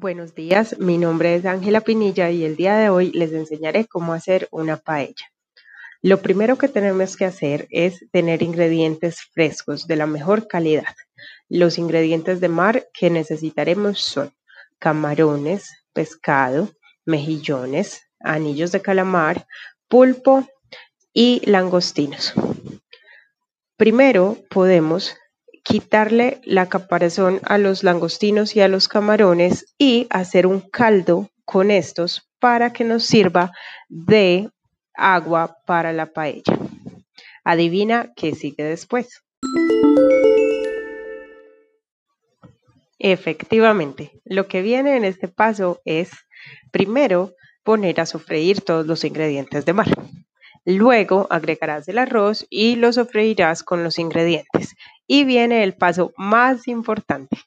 buenos días. Mi nombre es Ángela Pinilla y el día de hoy les enseñaré cómo hacer una paella. Lo primero que tenemos que hacer es tener ingredientes frescos de la mejor calidad. Los ingredientes de mar que necesitaremos son camarones, pescado, mejillones, anillos de calamar, pulpo y langostinos. Primero podemos quitarle la caparazón a los langostinos y a los camarones y hacer un caldo con estos para que nos sirva de agua para la paella. Adivina qué sigue después. Efectivamente, lo que viene en este paso es primero poner a sofreír todos los ingredientes de mar. Luego agregarás el arroz y lo sofreirás con los ingredientes. Y viene el paso más importante.